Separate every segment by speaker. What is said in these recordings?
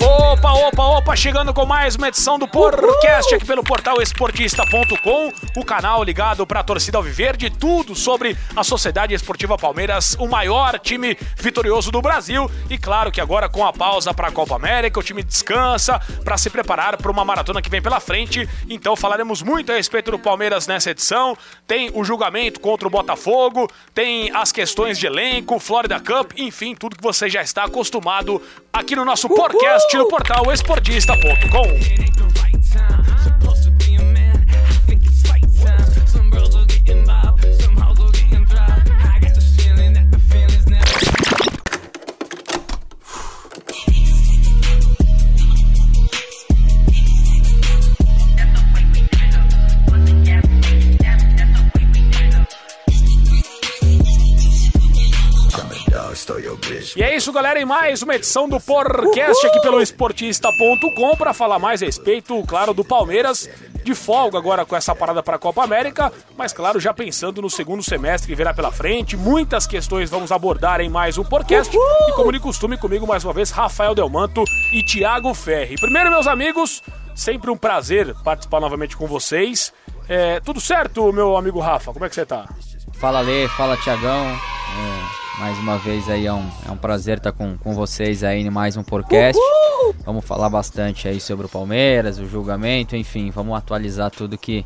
Speaker 1: Opa, opa, opa, chegando com mais uma edição do podcast aqui pelo portal esportista.com, o canal ligado para a torcida Alviverde, tudo sobre a Sociedade Esportiva Palmeiras, o maior time vitorioso do Brasil. E claro que agora com a pausa para a Copa América, o time descansa para se preparar para uma maratona que vem pela frente. Então falaremos muito a respeito do Palmeiras nessa edição. Tem o julgamento contra o Botafogo, tem as questões de elenco, Florida Cup, enfim, tudo que você já está acostumado aqui no nosso podcast no portal esportista.com. E é isso, galera, em mais uma edição do podcast aqui pelo esportista.com para falar mais a respeito, claro, do Palmeiras. De folga agora com essa parada para a Copa América, mas claro, já pensando no segundo semestre que virá pela frente, muitas questões vamos abordar em mais um podcast. E como de costume, comigo mais uma vez, Rafael Delmanto e Thiago Ferri. Primeiro, meus amigos, sempre um prazer participar novamente com vocês. É, tudo certo, meu amigo Rafa? Como é que você tá?
Speaker 2: Fala Lê, fala Tiagão. É, mais uma vez aí é um, é um prazer estar com, com vocês aí em mais um podcast. Uhul! Vamos falar bastante aí sobre o Palmeiras, o julgamento, enfim, vamos atualizar tudo que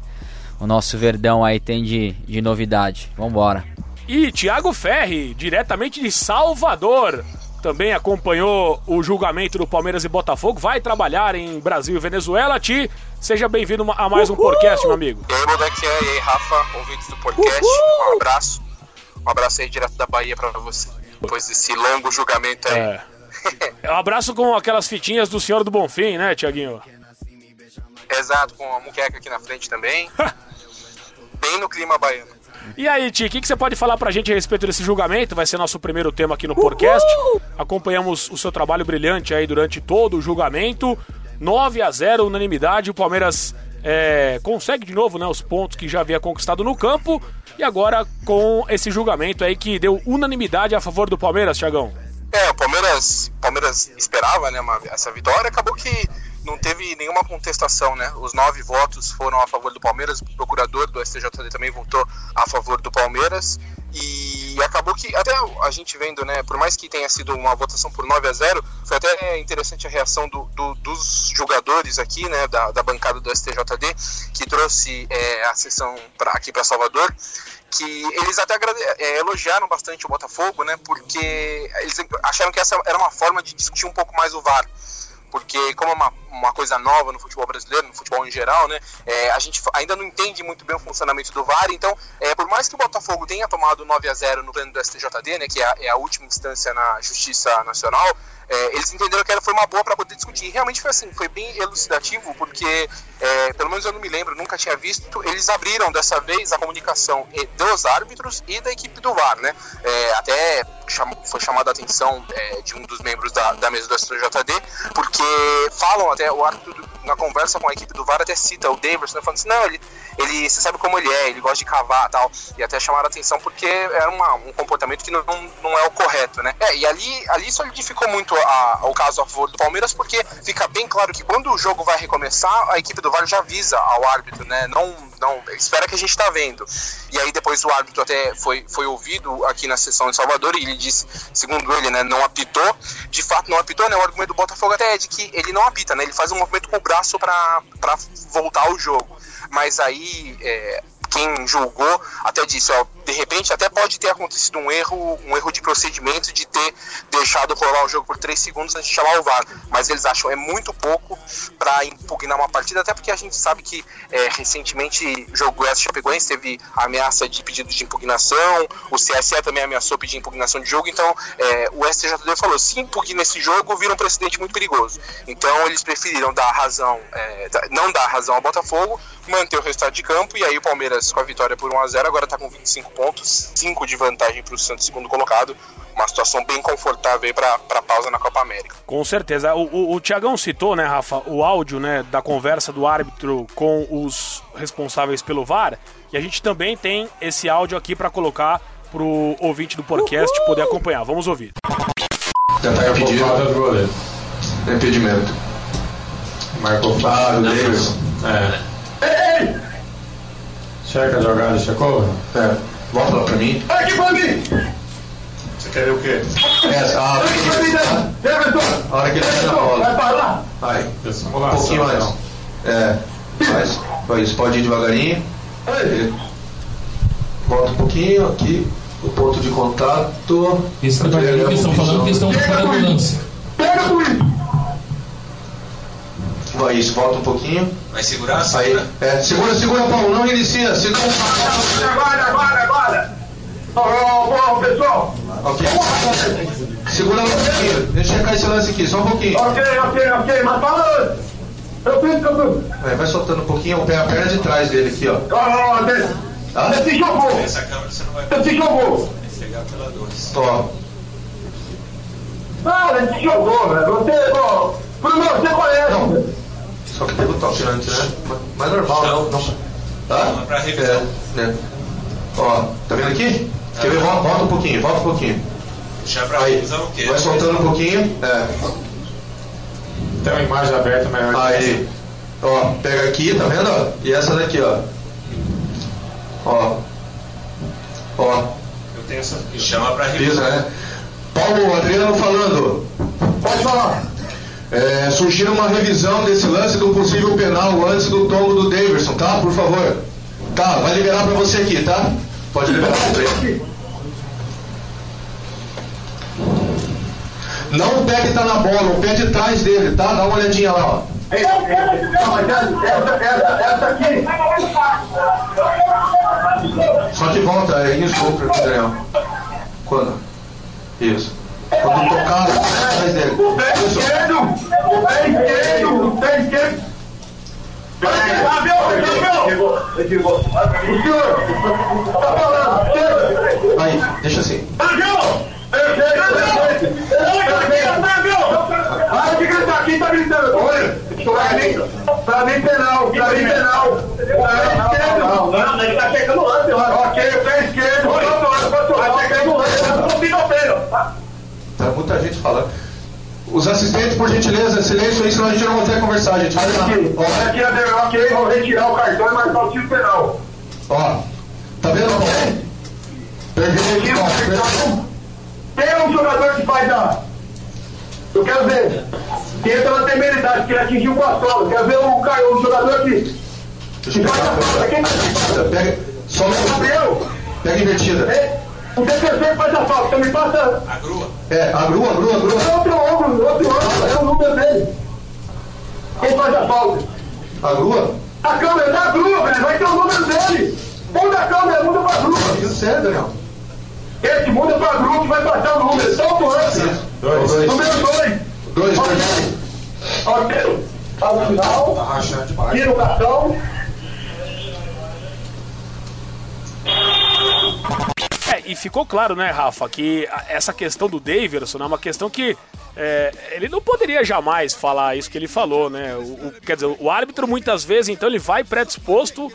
Speaker 2: o nosso Verdão aí tem de, de novidade. Vambora.
Speaker 1: E Thiago Ferri, diretamente de Salvador, também acompanhou o julgamento do Palmeiras e Botafogo, vai trabalhar em Brasil e Venezuela. Ti, seja bem-vindo a mais um podcast, meu amigo.
Speaker 3: E aí, Moleque, e aí, Rafa, ouvintes do podcast, Uhul! um abraço. Um abraço aí direto da Bahia pra você. Depois desse longo julgamento aí.
Speaker 1: É. um abraço com aquelas fitinhas do Senhor do Bonfim, né, Tiaguinho?
Speaker 3: Exato, com a muqueca aqui na frente também. Bem no clima baiano.
Speaker 1: E aí, Ti, o que, que, você pode falar pra gente a respeito desse julgamento? Vai ser nosso primeiro tema aqui no podcast. Acompanhamos o seu trabalho brilhante aí durante todo o julgamento. 9 a 0 unanimidade. O Palmeiras é, consegue de novo né, os pontos que já havia conquistado no campo. E agora com esse julgamento aí que deu unanimidade a favor do Palmeiras, Thiagão.
Speaker 3: É, o Palmeiras, Palmeiras esperava né, uma, essa vitória, acabou que não teve nenhuma contestação, né? Os nove votos foram a favor do Palmeiras, o procurador do STJD também votou a favor do Palmeiras. E acabou que, até a gente vendo, né, por mais que tenha sido uma votação por 9 a 0, foi até interessante a reação do, do, dos jogadores aqui, né, da, da bancada do STJD, que trouxe é, a sessão pra, aqui para Salvador, que eles até é, elogiaram bastante o Botafogo, né, porque eles acharam que essa era uma forma de discutir um pouco mais o VAR porque como é uma, uma coisa nova no futebol brasileiro, no futebol em geral, né, é, a gente ainda não entende muito bem o funcionamento do VAR, então, é, por mais que o Botafogo tenha tomado 9 a 0 no pleno do STJD, né, que é a, é a última instância na Justiça Nacional, é, eles entenderam que ela foi uma boa para poder discutir. E realmente foi assim, foi bem elucidativo, porque, é, pelo menos eu não me lembro, nunca tinha visto, eles abriram dessa vez a comunicação dos árbitros e da equipe do VAR, né? É, até foi chamada a atenção é, de um dos membros da, da mesa do STJD, porque falam até, o árbitro na conversa com a equipe do VAR até cita o Davis, né, falando assim, não, ele, ele, você sabe como ele é, ele gosta de cavar tal, e até chamaram a atenção porque era uma, um comportamento que não, não é o correto, né? É, e ali, ali solidificou muito a, o caso a favor do Palmeiras, porque fica bem claro que quando o jogo vai recomeçar, a equipe do VAR já avisa ao árbitro, né? Não, não espera que a gente tá vendo. E aí depois o árbitro até foi, foi ouvido aqui na sessão em Salvador e ele disse, segundo ele, né, não apitou. De fato, não apitou, né? O argumento do Botafogo até é de que ele não apita, né? Ele faz um movimento com o braço para voltar ao jogo. Mas aí é, quem julgou até disse, ó, de repente até pode ter acontecido um erro, um erro de procedimento de ter deixado rolar o jogo por 3 segundos antes de chamar o VAR, mas eles acham é muito pouco para impugnar uma partida, até porque a gente sabe que é, recentemente o jogo S Chapecoense teve ameaça de pedido de impugnação, o CSE também ameaçou pedir impugnação de jogo, então é, o STJD falou, se impugna esse jogo, vira um precedente muito perigoso. Então eles preferiram dar razão, é, não dar razão ao Botafogo, manter o resultado de campo, e aí o Palmeiras com a vitória por 1x0 agora está com 25 pontos, 5 de vantagem para o Santos, segundo colocado. Uma situação bem confortável aí para a pausa na Copa América.
Speaker 1: Com certeza. O, o, o Tiagão citou, né, Rafa, o áudio né, da conversa do árbitro com os responsáveis pelo VAR. E a gente também tem esse áudio aqui para colocar para o ouvinte do podcast Uhul! poder acompanhar. Vamos ouvir.
Speaker 4: Já tá impedido.
Speaker 5: Falta do goleiro.
Speaker 4: Impedimento.
Speaker 5: Marcou
Speaker 4: do Davidson.
Speaker 5: É. Checa a jogada, checou?
Speaker 4: É. Volta lá pra mim.
Speaker 6: Aqui pra mim!
Speaker 5: Você quer ver o quê?
Speaker 4: Essa, ah,
Speaker 6: Aqui pra mim, né? Everton!
Speaker 4: a hora que ele tá na
Speaker 6: Everton, vai
Speaker 4: bola.
Speaker 6: pra lá!
Speaker 4: Vai. Um pouquinho mais. É. Mais. Vai, isso pode ir devagarinho.
Speaker 6: Aí.
Speaker 4: Volta um pouquinho aqui. O ponto de contato.
Speaker 7: Esse departamento que estão falando que estão preparando o lance.
Speaker 6: Pega o Luiz!
Speaker 4: Vai, isso, volta um pouquinho.
Speaker 3: Vai segurar?
Speaker 4: Aí.
Speaker 3: Segura.
Speaker 4: É, segura, segura, Paulo. Não inicia. Segura.
Speaker 6: Agora, agora! Ô, pessoal!
Speaker 4: Ok. Segura um pouquinho. Deixa eu checar esse lance aqui, só um pouquinho.
Speaker 6: Ok, ok, ok, mas fala antes! Eu fiz que eu
Speaker 4: É, vai soltando um pouquinho o pé, a perna de trás dele aqui, ó.
Speaker 6: Ó, ó, desce!
Speaker 4: Tá?
Speaker 6: Você jogou!
Speaker 3: Essa câmera você não vai
Speaker 6: Você jogou!
Speaker 3: pegar pela 2.
Speaker 4: Ó.
Speaker 6: Para, a gente jogou, velho! Você, ó... Bruno, você conhece!
Speaker 4: Não. Só que teve o toque antes, né? Mas normal, não. não. Tá?
Speaker 3: Não, é pra revisão.
Speaker 4: É, é. Ó, tá vendo aqui? Quer ver? Volta, volta um pouquinho, volta um pouquinho.
Speaker 3: Já pra
Speaker 4: Aí.
Speaker 3: revisão o quê?
Speaker 4: Vai soltando um pouquinho. É.
Speaker 5: Tem uma imagem aberta melhor.
Speaker 4: Aí. Ó, pega aqui, tá vendo? ó? E essa daqui, ó. Ó. Ó.
Speaker 5: Eu tenho essa aqui.
Speaker 3: Chama pra
Speaker 4: Isso,
Speaker 3: revisão.
Speaker 4: né? Paulo, Adriano falando.
Speaker 6: Pode falar!
Speaker 4: É, surgiram uma revisão desse lance do possível penal antes do tombo do Davidson, tá? Por favor. Tá, vai liberar pra você aqui, tá? Pode liberar ele. Não o pé que tá na bola, o pé de trás dele, tá? Dá uma olhadinha lá, ó.
Speaker 6: Não, mas essa, essa, essa, aqui...
Speaker 4: Só que volta, é isso, Daniel. Quando? Isso. Quando tocar, atrás dele.
Speaker 6: O pé esquerdo! O pé esquerdo! O pé esquerdo! Ah, meu, meu! O senhor! Tá falando! Chega!
Speaker 4: Aí, deixa assim.
Speaker 6: Para de gritar aqui, tá gritando! Olha! Pra mim, pra mim penal! Pra mim penal! O pé esquerdo! Não, não, ele tá chegando lá, senhor! Ok, o pé esquerdo! Tá chegando lá, não consigo pênalti!
Speaker 4: Tá muita gente falando. Os assistentes, por gentileza, silêncio aí, senão a gente não consegue conversar, gente. Vai lá.
Speaker 6: Aqui,
Speaker 4: Ó,
Speaker 6: aqui a ok, vou retirar o cartão e marcar o tiro penal.
Speaker 4: ó. Tá vendo? ó? Perfeito.
Speaker 6: O
Speaker 4: ó,
Speaker 6: é um jogador que faz a. Eu quero ver. Entra na temeridade, que ele atingiu com a sola. Quero ver o, cara, o jogador que.
Speaker 4: Eu pegar a.
Speaker 6: Quem
Speaker 4: Pega, só um
Speaker 6: Gabriel,
Speaker 4: Pega invertida.
Speaker 6: é, o defensor faz a falta. Então me passa
Speaker 3: A grua.
Speaker 4: É, a grua, a grua, a grua.
Speaker 6: outro ombro, outro ombro. É o número dele. Quem faz a falta?
Speaker 4: A grua?
Speaker 6: A câmera da grua, velho. Vai ter o número dele. Muda a câmera, muda pra grua.
Speaker 4: Isso sério, Daniel.
Speaker 6: Esse muda pra grua que vai passar o número. Solta o lance.
Speaker 5: Dois.
Speaker 4: Dois.
Speaker 6: Número 2.
Speaker 4: Dois, dois.
Speaker 6: Ok. Ao final,
Speaker 5: Tá rachando demais.
Speaker 6: tira o cartão.
Speaker 1: É, e ficou claro, né, Rafa, que essa questão do Daverson é uma questão que é, ele não poderia jamais falar isso que ele falou, né? O, o- quer dizer, o árbitro muitas vezes, então, ele vai predisposto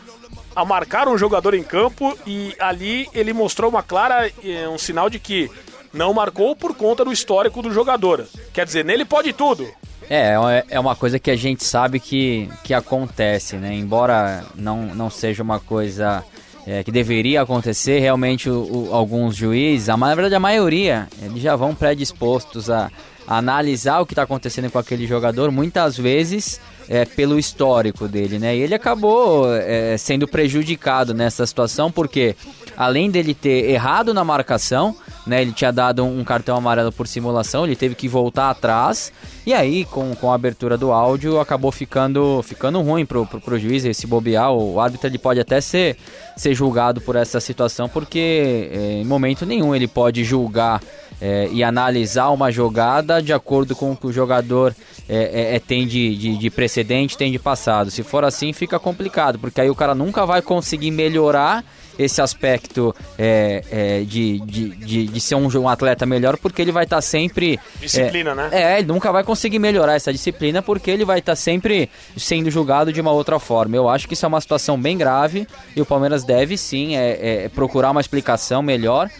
Speaker 1: a marcar um jogador em campo e ali ele mostrou uma clara, eh, um sinal de que não marcou por conta do histórico do jogador. Quer dizer, nele pode tudo.
Speaker 2: É, é- é uma coisa que a gente sabe que, que acontece, né? Embora não, não seja uma coisa é, que deveria acontecer, realmente o- o- alguns juízes, a, na verdade a maioria, eles já vão predispostos a, a analisar o que está acontecendo com aquele jogador, muitas vezes é, pelo histórico dele, né? E ele acabou é, sendo prejudicado nessa situação, porque além dele ter errado na marcação, né? Ele tinha dado um cartão amarelo por simulação, ele teve que voltar atrás. E aí, com, com a abertura do áudio, acabou ficando, ficando ruim pro, pro, pro juiz esse bobear. O árbitro ele pode até ser, ser julgado por essa situação, porque é, em momento nenhum ele pode julgar é, e analisar uma jogada de acordo com o que o jogador é, é, é, tem de, de, de precedente, tem de passado. Se for assim, fica complicado, porque aí o cara nunca vai conseguir melhorar esse aspecto é, é, de, de, de, de ser um, um atleta melhor, porque ele vai estar sempre.
Speaker 1: Disciplina,
Speaker 2: é,
Speaker 1: né?
Speaker 2: É, ele nunca vai conseguir melhorar essa disciplina, porque ele vai estar sempre sendo julgado de uma outra forma. Eu acho que isso é uma situação bem grave e o Palmeiras deve sim é, é, procurar uma explicação melhor.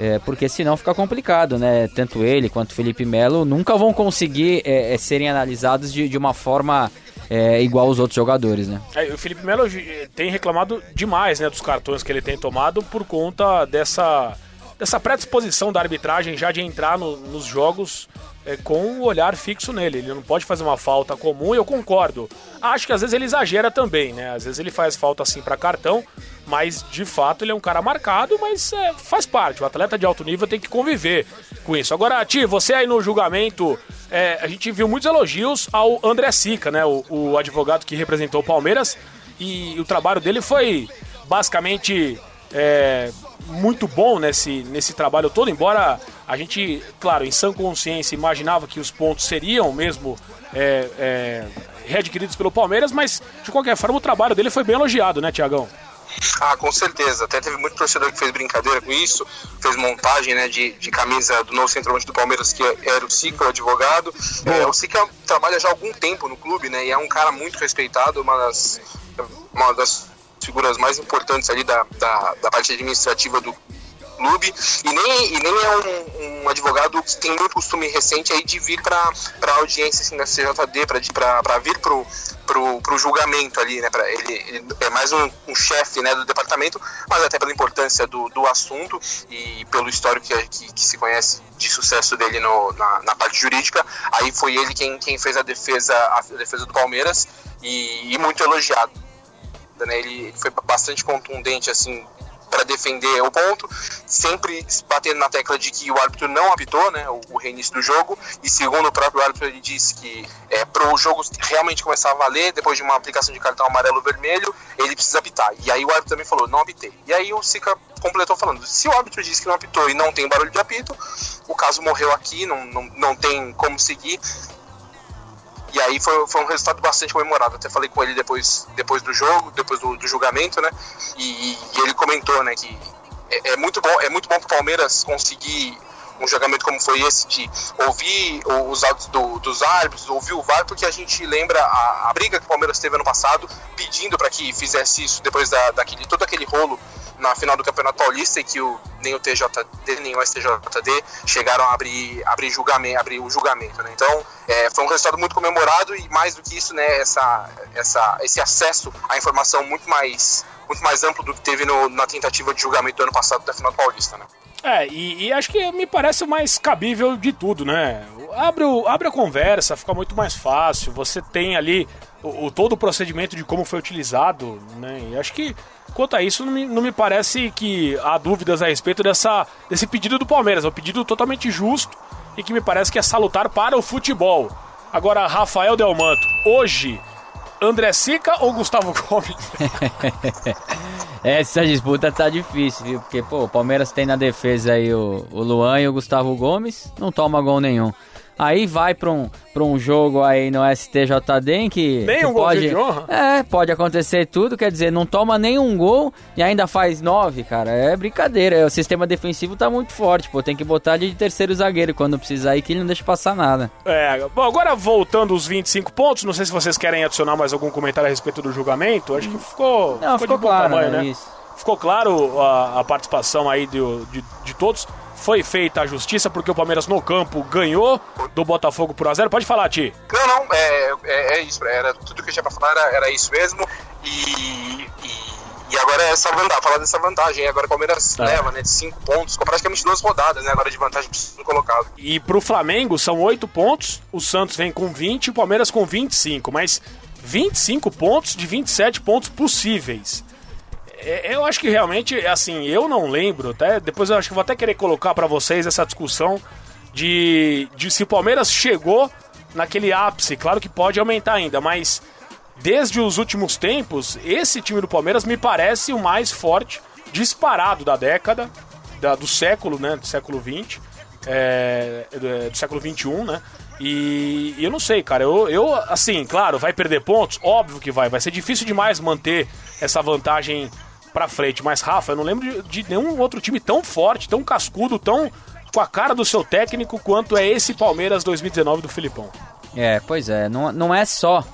Speaker 2: É, porque senão fica complicado, né? Tanto ele quanto Felipe Melo nunca vão conseguir é, é, serem analisados de, de uma forma é, igual os outros jogadores, né?
Speaker 1: É, o Felipe Melo eh, tem reclamado demais né, dos cartões que ele tem tomado por conta dessa, dessa predisposição da arbitragem já de entrar no- nos jogos é, com o olhar fixo nele. Ele não pode fazer uma falta comum, eu concordo. Acho que às vezes ele exagera também, né? Às vezes ele faz falta assim para cartão, mas de fato ele é um cara marcado, mas é, faz parte. O atleta de alto nível tem que conviver com isso. Agora, Ti, você aí no julgamento, é, a gente viu muitos elogios ao André Sica, né? O, o advogado que representou o Palmeiras, e o trabalho dele foi basicamente é, muito bom nesse, nesse trabalho todo, embora a gente, claro, em sã consciência imaginava que os pontos seriam mesmo é, é, readquiridos pelo Palmeiras, mas de qualquer forma o trabalho dele foi bem elogiado, né, Tiagão?
Speaker 3: Ah, com certeza. Até teve muito torcedor que fez brincadeira com isso, fez montagem né, de, de camisa do novo centroavante do Palmeiras, que era o Sica, o advogado. É, o Sica trabalha já há algum tempo no clube, né? E é um cara muito respeitado, uma das, uma das figuras mais importantes ali da, da, da parte administrativa do clube e nem, e nem é um, um advogado que tem muito costume recente aí de vir para a audiência assim, da CJD, para vir pro, pro, pro julgamento ali, né? Pra, ele, ele é mais um, um chefe né, do departamento, mas até pela importância do, do assunto e pelo histórico que, que, que se conhece de sucesso dele no, na, na parte jurídica, aí foi ele quem, quem fez a defesa, a defesa do Palmeiras e, e muito elogiado. Né? Ele foi bastante contundente assim para defender o ponto, sempre batendo na tecla de que o árbitro não apitou, né, o, o reinício do jogo, e segundo o próprio árbitro ele disse que é, para o jogo realmente começar a valer, depois de uma aplicação de cartão amarelo-vermelho, ele precisa apitar. E aí o árbitro também falou, não apitei. E aí o Sica completou falando, se o árbitro disse que não apitou e não tem barulho de apito, o caso morreu aqui, não, não, não tem como seguir, e aí foi, foi um resultado bastante comemorado. Até falei com ele depois, depois do jogo, depois do, do julgamento, né? E, e, ele comentou, né, que é, é muito bom, é muito bom pro Palmeiras conseguir um julgamento como foi esse de ouvir os autos do, dos árbitros, ouvir o VAR, porque a gente lembra a, a briga que o Palmeiras teve ano passado, pedindo para que fizesse isso depois da, daquele todo aquele rolo na final do Campeonato Paulista e que o, nem o TJD nem o STJD chegaram a abrir, abrir, julgamento, abrir o julgamento. Né? Então é, foi um resultado muito comemorado e mais do que isso, né, essa, essa, esse acesso à informação muito mais, muito mais amplo do que teve no, na tentativa de julgamento do ano passado da final do Paulista. Né?
Speaker 1: É, e, e, acho que me parece o mais cabível de tudo, né? Abre, o, abre a conversa, fica muito mais fácil. Você tem ali o, o todo o procedimento de como foi utilizado, né? E acho que quanto a isso, não me, não me parece que há dúvidas a respeito dessa, desse pedido do Palmeiras. É um pedido totalmente justo e que me parece que é salutar para o futebol. Agora, Rafael Delmanto, hoje, André Sica ou Gustavo Gomes?
Speaker 2: Essa disputa tá difícil, viu? Porque, pô, o Palmeiras tem na defesa aí o, o Luan e o Gustavo Gomes, não toma gol nenhum. Aí vai pra um, pra um jogo aí no STJD em que.
Speaker 1: Nem um
Speaker 2: pode,
Speaker 1: de honra?
Speaker 2: É, pode acontecer tudo, quer dizer, não toma nenhum gol e ainda faz nove, cara. É brincadeira. O sistema defensivo tá muito forte, pô. Tem que botar de terceiro zagueiro quando precisar aí que ele não deixa passar nada.
Speaker 1: É, bom, agora voltando os 25 pontos, não sei se vocês querem adicionar mais algum comentário a respeito do julgamento. Acho que ficou.
Speaker 2: Não, ficou,
Speaker 1: bom
Speaker 2: claro,
Speaker 1: tamanho,
Speaker 2: né?
Speaker 1: né?
Speaker 2: Isso.
Speaker 1: Ficou claro a, a participação aí de, de, de todos. Foi feita a justiça porque o Palmeiras no campo ganhou do Botafogo por 1x0. Pode falar, Ti.
Speaker 3: Não, não, é, é, é isso. Era, tudo que eu tinha pra falar era, era isso mesmo. E, e, e agora é essa vantagem, falar dessa vantagem. Agora o Palmeiras
Speaker 1: Tá.
Speaker 3: leva né, de 5 pontos, com praticamente duas rodadas, né? Agora de vantagem pro segundo colocado.
Speaker 1: E pro Flamengo são 8 pontos, o Santos vem com 20 e o Palmeiras com 25, mas 25 pontos de 27 pontos possíveis. É, Eu acho que realmente, assim, eu não lembro, até depois eu acho que vou até querer colocar pra vocês essa discussão de, de se o Palmeiras chegou naquele ápice. Claro que pode aumentar ainda, mas desde os últimos tempos, esse time do Palmeiras me parece o mais forte, disparado da década, da- do século, né? Do século XX, é, do, do século XXI, né? E, e eu não sei, cara. Eu, eu, assim, claro, vai perder pontos? Óbvio que vai. Vai ser difícil demais manter essa vantagem pra frente. Mas, Rafa, eu não lembro de, de nenhum outro time tão forte, tão cascudo, tão com a cara do seu técnico quanto é esse Palmeiras 2019 do Filipão.
Speaker 2: É, pois é, não, não é só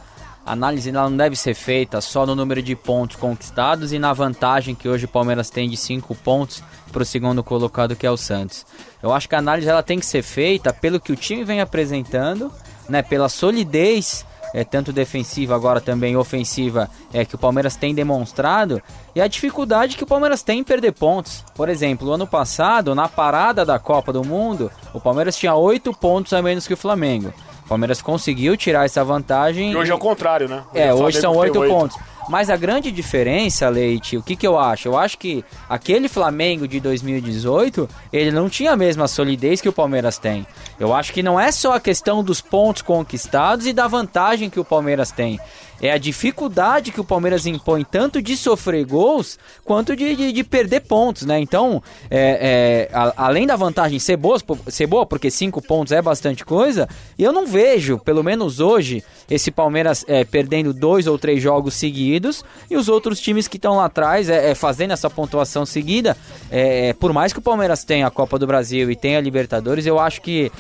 Speaker 2: a análise ela não deve ser feita só no número de pontos conquistados e na vantagem que hoje o Palmeiras tem de 5 pontos para o segundo colocado que é o Santos. Eu acho que a análise ela tem que ser feita pelo que o time vem apresentando, né, pela solidez é, tanto defensiva agora também ofensiva é que o Palmeiras tem demonstrado e a dificuldade que o Palmeiras tem em perder pontos. Por exemplo, ano passado, na parada da Copa do Mundo, o Palmeiras tinha 8 pontos a menos que o Flamengo. O Palmeiras conseguiu tirar essa vantagem.
Speaker 1: E hoje é o contrário, né?
Speaker 2: É, hoje
Speaker 1: Flamengo
Speaker 2: são
Speaker 1: tem
Speaker 2: oito
Speaker 1: oito.
Speaker 2: pontos. Mas a grande diferença, Leite, o que, que eu acho? Eu acho que aquele Flamengo de 2018, ele não tinha a mesma solidez que o Palmeiras tem. Eu acho que não é só a questão dos pontos conquistados e da vantagem que o Palmeiras tem. É a dificuldade que o Palmeiras impõe tanto de sofrer gols quanto de, de, de perder pontos, né? Então, é, é, a- além da vantagem ser boa, ser boa, porque cinco pontos é bastante coisa, eu não vejo, pelo menos hoje, esse Palmeiras é, perdendo dois ou três jogos seguidos e os outros times que estão lá atrás é, é, fazendo essa pontuação seguida. É, por mais que o Palmeiras tenha a Copa do Brasil e tenha a Libertadores, eu acho que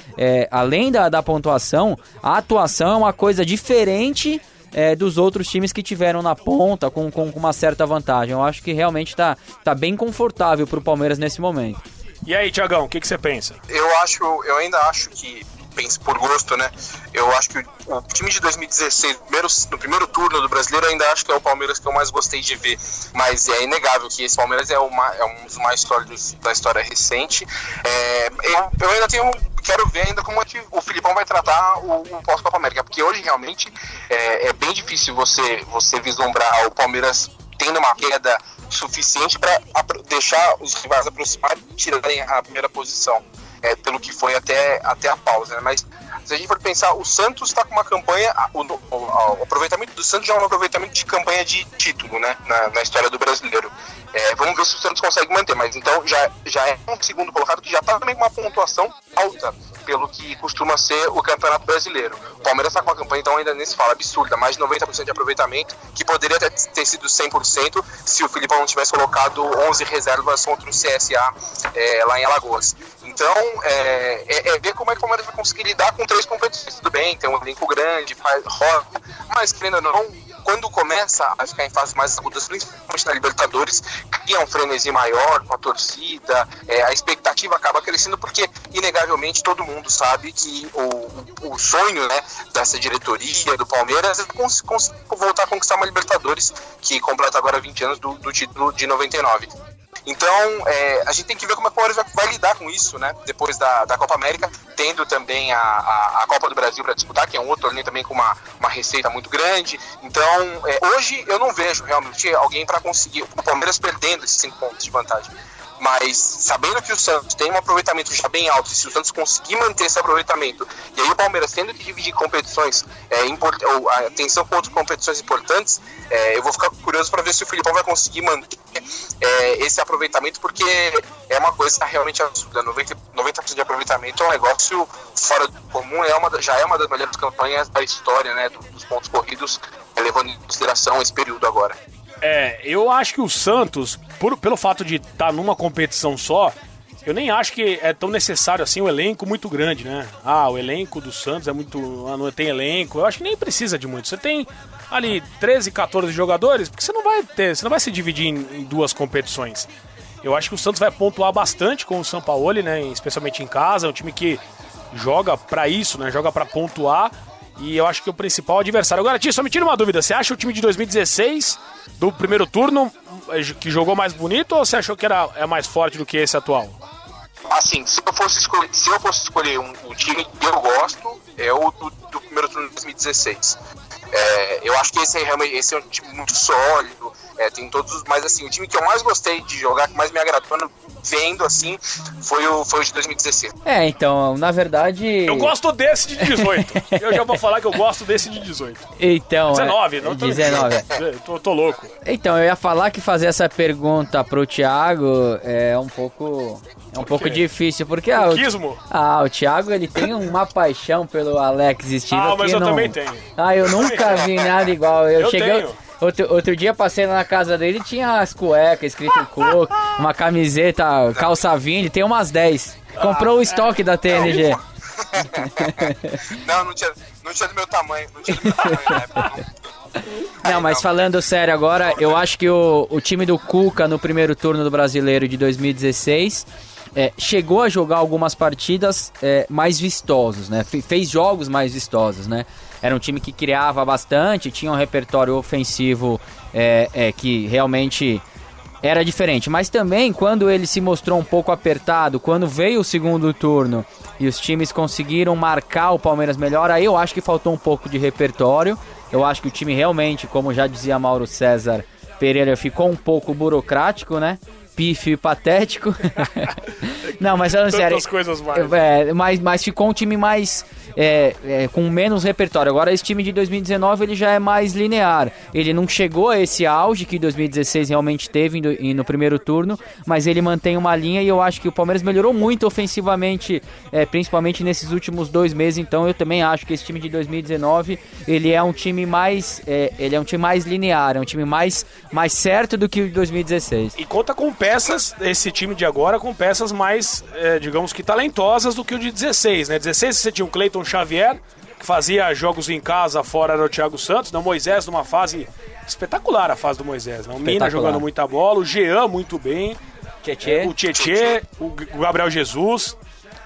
Speaker 2: além da, da pontuação, a atuação é uma coisa diferente é, dos outros times que tiveram na ponta com, com, com uma certa vantagem. Eu acho que realmente tá, tá bem confortável pro Palmeiras nesse momento.
Speaker 1: E aí, Tiagão, o que, que você pensa?
Speaker 3: Eu acho, eu ainda acho que, penso por gosto, né? Eu acho que o, o time de 2016, primeiro, no primeiro turno do brasileiro, ainda acho que é o Palmeiras que eu mais gostei de ver. Mas é inegável que esse Palmeiras é, uma, é um dos mais sólidos da história recente. É, eu, eu ainda tenho. Quero ver ainda como é que o Filipão vai tratar o, o pós-Copa América, porque hoje realmente é, é bem difícil você, você vislumbrar o Palmeiras tendo uma queda suficiente para deixar os rivais aproximarem e tirarem a primeira posição, é, pelo que foi até, até a pausa. Né? Mas se a gente for pensar, o Santos está com uma campanha, o, o- o aproveitamento do Santos já é um aproveitamento de campanha de título né? na, na história do brasileiro. É, vamos ver se o Santos consegue manter, mas então já, já é um segundo colocado que já está também com uma pontuação alta pelo que costuma ser o Campeonato Brasileiro. O Palmeiras está com uma campanha, então, ainda nem se fala, absurda, mais de 90% de aproveitamento, que poderia até ter sido 100% se o Filipão não tivesse colocado 11 reservas contra o CSA é, lá em Alagoas. Então, é, é- é ver como é que o Palmeiras vai conseguir lidar com três competições. Tudo bem, tem um elenco grande, faz, roda, mas, querendo ou não, quando começa a ficar em fases mais agudas, principalmente na Libertadores, cria um frenesi maior com a torcida, é, a expectativa acaba crescendo, porque, inegavelmente, todo mundo sabe que o, o sonho né, dessa diretoria do Palmeiras é cons- cons- voltar a conquistar uma Libertadores, que completa agora 20 anos do, do título de 99. Então, é, a gente tem que ver como é que o Palmeiras vai, vai lidar com isso, né? Depois da, da Copa América, tendo também a, a, a Copa do Brasil para disputar, que é um outro torneio também com uma, uma receita muito grande. Então, é, hoje eu não vejo realmente alguém para conseguir o Palmeiras perdendo esses cinco pontos de vantagem. Mas sabendo que o Santos tem um aproveitamento já bem alto, e se o Santos conseguir manter esse aproveitamento, e aí o Palmeiras tendo que dividir competições, é, import, ou a atenção com outras competições importantes, é, eu vou ficar curioso para ver se o Filipão vai conseguir manter é, esse aproveitamento, porque é uma coisa realmente absurda. 90%, 90 de aproveitamento é um negócio fora do comum, é uma, já é uma das melhores campanhas da história né, do- dos pontos corridos, é, levando em consideração esse período agora.
Speaker 1: É, eu acho que o Santos, por- pelo fato de estar numa competição só, eu nem acho que é tão necessário assim o elenco muito grande, né? Ah, o elenco do Santos é muito. ah, não tem elenco. Eu acho que nem precisa de muito. Você tem ali 13, 14 jogadores, porque você não vai ter. Você não vai se dividir em, em duas competições. Eu acho que o Santos vai pontuar bastante com o São Paulo, né? Especialmente em casa. É um time que joga pra isso, né? Joga pra pontuar. E eu acho que o principal adversário. Agora, Tio, só me tira uma dúvida. Você acha o time de 2016 do primeiro turno eh, que jogou mais bonito ou você achou que era é mais forte do que esse atual?
Speaker 3: Assim, se eu fosse escolher, se eu fosse escolher um, um time que eu gosto, é o do, do primeiro turno de 2016. É, eu acho que esse é, esse é um time muito sólido, é, tem todos os. Mas assim, o time que eu mais gostei de jogar, que mais me agradou vendo assim, foi o, foi o de 2016.
Speaker 2: É, então, na verdade.
Speaker 1: Eu gosto desse de 18. eu já vou falar que eu gosto desse de 18.
Speaker 2: Então.
Speaker 1: 19,
Speaker 2: é,
Speaker 1: não tô...
Speaker 2: 19. é.
Speaker 1: Eu tô, tô louco.
Speaker 2: Então, eu ia falar que fazer essa pergunta pro Thiago é um pouco. É um pouco difícil, porque ah, o, ah, o Thiago ele tem uma paixão pelo Alex Steve.
Speaker 1: Ah, mas
Speaker 2: que
Speaker 1: eu
Speaker 2: não...
Speaker 1: também tenho.
Speaker 2: Ah, eu nunca vi nada igual. Eu,
Speaker 1: Eu
Speaker 2: cheguei.
Speaker 1: tenho.
Speaker 2: Outro, outro dia passei lá na casa dele tinha as cuecas escrito coco, uma camiseta, calça Vini, tem umas 10. Comprou o estoque da TNG.
Speaker 3: Não, não tinha, não tinha do meu tamanho, não tinha do meu tamanho na época. não.
Speaker 2: Mas falando sério agora, eu acho que o, o time do Cuca no primeiro turno do Brasileiro de 2016 é, chegou a jogar algumas partidas é, mais vistosos, né? Fe- Fez jogos mais vistosos, né? Era um time que criava bastante, tinha um repertório ofensivo é, é, que realmente era diferente. Mas também, quando ele se mostrou um pouco apertado, quando veio o segundo turno e os times conseguiram marcar o Palmeiras melhor, aí eu acho que faltou um pouco de repertório. Eu acho que o time realmente, como já dizia Mauro César Pereira, ficou um pouco burocrático, né? Pífio e patético. Não, mas falando sério.
Speaker 1: Coisas mais.
Speaker 2: É, mas, mas ficou um time mais. é, é, com menos repertório. Agora, esse time de 2019 ele já é mais linear. Ele não chegou a esse auge que 2016 realmente teve no, no primeiro turno, mas ele mantém uma linha e eu acho que o Palmeiras melhorou muito ofensivamente, é, principalmente nesses últimos dois meses. Então, eu também acho que esse time de 2019 ele é um time mais, é, ele é um time mais linear, é um time mais, mais certo do que o de 2016.
Speaker 1: E conta com peças, esse time de agora, com peças mais, é, digamos que talentosas do que o de 16, né? 16 você tinha o Cleiton Xavier, que fazia jogos em casa, fora era o Thiago Santos, né? O Moisés numa fase espetacular, a fase do Moisés, né? O Mina jogando muita bola, o Jean muito bem,
Speaker 2: Tietê.
Speaker 1: o Tietê, o Gabriel Jesus.